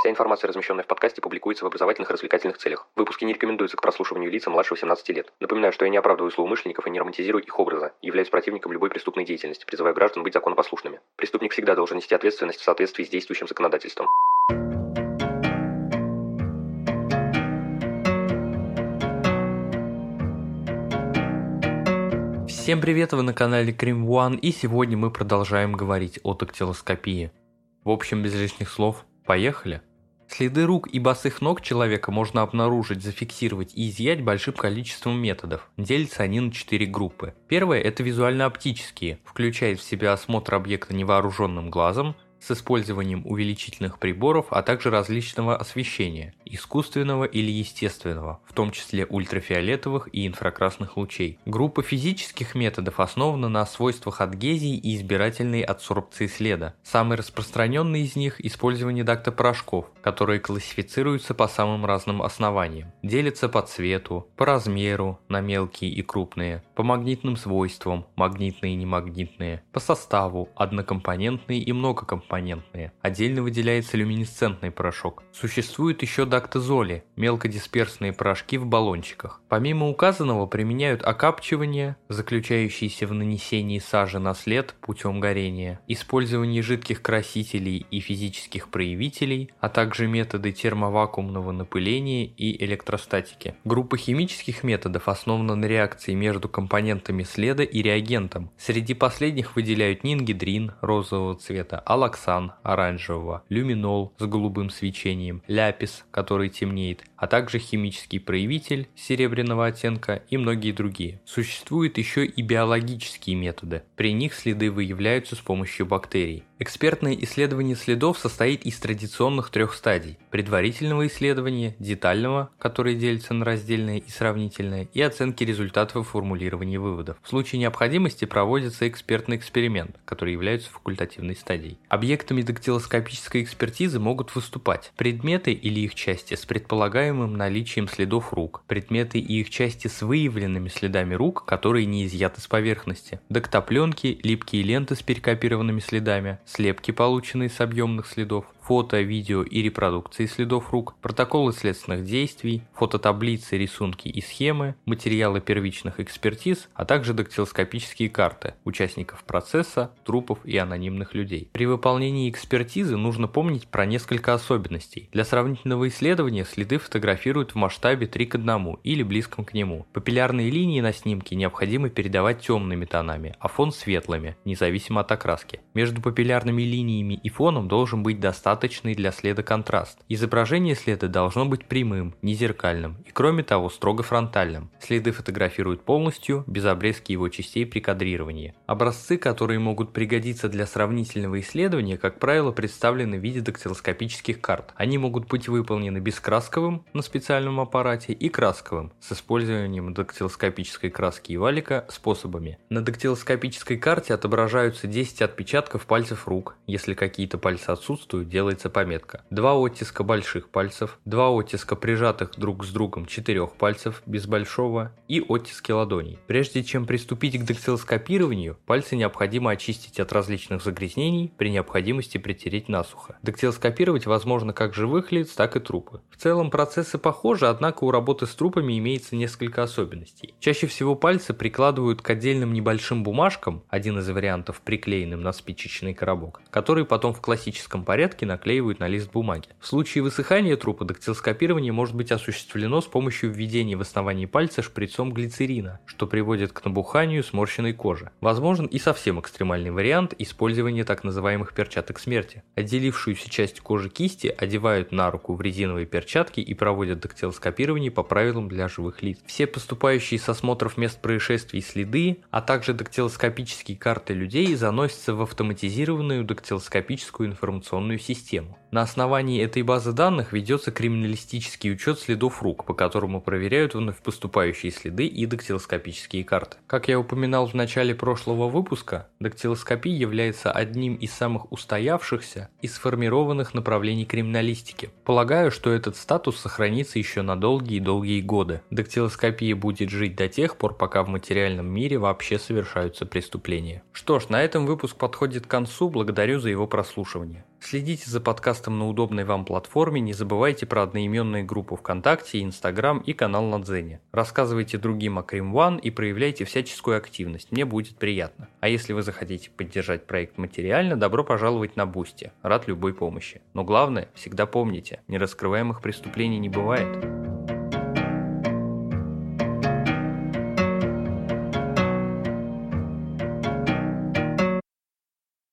Вся информация, размещенная в подкасте, публикуется в образовательных и развлекательных целях. Выпуски не рекомендуются к прослушиванию лица младше 18 лет. Напоминаю, что я не оправдываю злоумышленников и не романтизирую их образа, являюсь противником любой преступной деятельности, призывая граждан быть законопослушными. Преступник всегда должен нести ответственность в соответствии с действующим законодательством. Всем привет, вы на канале Крим One, и сегодня мы продолжаем говорить о дактилоскопии. В общем, без лишних слов, поехали! Следы рук и босых ног человека можно обнаружить, зафиксировать и изъять большим количеством методов. Делятся они на четыре группы. Первая – это визуально-оптические, включает в себя осмотр объекта невооруженным глазом, с использованием увеличительных приборов, а также различного освещения, искусственного или естественного, в том числе ультрафиолетовых и инфракрасных лучей. Группа физических методов основана на свойствах адгезии и избирательной адсорбции следа. Самый распространенный из них – использование дактопорошков, которые классифицируются по самым разным основаниям. Делятся по цвету, по размеру на мелкие и крупные, по магнитным свойствам – магнитные и немагнитные, по составу – однокомпонентные и многокомпонентные компонентные. Отдельно выделяется люминесцентный порошок. Существуют еще дактозоли, мелкодисперсные порошки в баллончиках. Помимо указанного применяют окапчивание, заключающееся в нанесении сажи на след путем горения, использование жидких красителей и физических проявителей, а также методы термовакуумного напыления и электростатики. Группа химических методов основана на реакции между компонентами следа и реагентом. Среди последних выделяют нингидрин розового цвета, алаксан оксан оранжевого, люминол с голубым свечением, ляпис, который темнеет, а также химический проявитель серебряного оттенка и многие другие. Существуют еще и биологические методы. При них следы выявляются с помощью бактерий. Экспертное исследование следов состоит из традиционных трех стадий. Предварительного исследования, детального, которое делится на раздельное и сравнительное, и оценки результатов и формулирования выводов. В случае необходимости проводится экспертный эксперимент, который является факультативной стадией. Объектами дактилоскопической экспертизы могут выступать предметы или их части с предполагаемым наличием следов рук, предметы и их части с выявленными следами рук, которые не изъяты с поверхности, дактопленки, липкие ленты с перекопированными следами, слепки, полученные с объемных следов, фото, видео и репродукции следов рук, протоколы следственных действий, фототаблицы, рисунки и схемы, материалы первичных экспертиз, а также дактилоскопические карты участников процесса, трупов и анонимных людей. При выполнении экспертизы нужно помнить про несколько особенностей. Для сравнительного исследования следы фотографируют в масштабе 3 к 1 или близком к нему. Папиллярные линии на снимке необходимо передавать темными тонами, а фон светлыми, независимо от окраски. Между папиллярными линиями и фоном должен быть достаточно достаточный для следа контраст. Изображение следа должно быть прямым, не зеркальным и кроме того строго фронтальным. Следы фотографируют полностью, без обрезки его частей при кадрировании. Образцы, которые могут пригодиться для сравнительного исследования, как правило, представлены в виде дактилоскопических карт. Они могут быть выполнены бескрасковым на специальном аппарате и красковым с использованием дактилоскопической краски и валика способами. На дактилоскопической карте отображаются 10 отпечатков пальцев рук. Если какие-то пальцы отсутствуют, делается пометка. Два оттиска больших пальцев, два оттиска прижатых друг с другом четырех пальцев без большого и оттиски ладоней. Прежде чем приступить к дактилоскопированию, пальцы необходимо очистить от различных загрязнений, при необходимости притереть насухо. Дактилоскопировать возможно как живых лиц, так и трупы. В целом процессы похожи, однако у работы с трупами имеется несколько особенностей. Чаще всего пальцы прикладывают к отдельным небольшим бумажкам, один из вариантов приклеенным на спичечный коробок, который потом в классическом порядке наклеивают на лист бумаги. В случае высыхания трупа дактилоскопирование может быть осуществлено с помощью введения в основании пальца шприцом глицерина, что приводит к набуханию сморщенной кожи. Возможен и совсем экстремальный вариант использования так называемых перчаток смерти. Отделившуюся часть кожи кисти одевают на руку в резиновые перчатки и проводят дактилоскопирование по правилам для живых лиц. Все поступающие с осмотров мест происшествий следы, а также дактилоскопические карты людей заносятся в автоматизированную дактилоскопическую информационную систему систему. На основании этой базы данных ведется криминалистический учет следов рук, по которому проверяют вновь поступающие следы и дактилоскопические карты. Как я упоминал в начале прошлого выпуска, дактилоскопия является одним из самых устоявшихся и сформированных направлений криминалистики. Полагаю, что этот статус сохранится еще на долгие-долгие годы. Дактилоскопия будет жить до тех пор, пока в материальном мире вообще совершаются преступления. Что ж, на этом выпуск подходит к концу, благодарю за его прослушивание. Следите за подкастом на удобной вам платформе, не забывайте про одноименные группы ВКонтакте, Инстаграм и канал на Дзене. Рассказывайте другим о Crime One и проявляйте всяческую активность, мне будет приятно. А если вы захотите поддержать проект материально, добро пожаловать на Boosty, рад любой помощи. Но главное, всегда помните, нераскрываемых преступлений не бывает.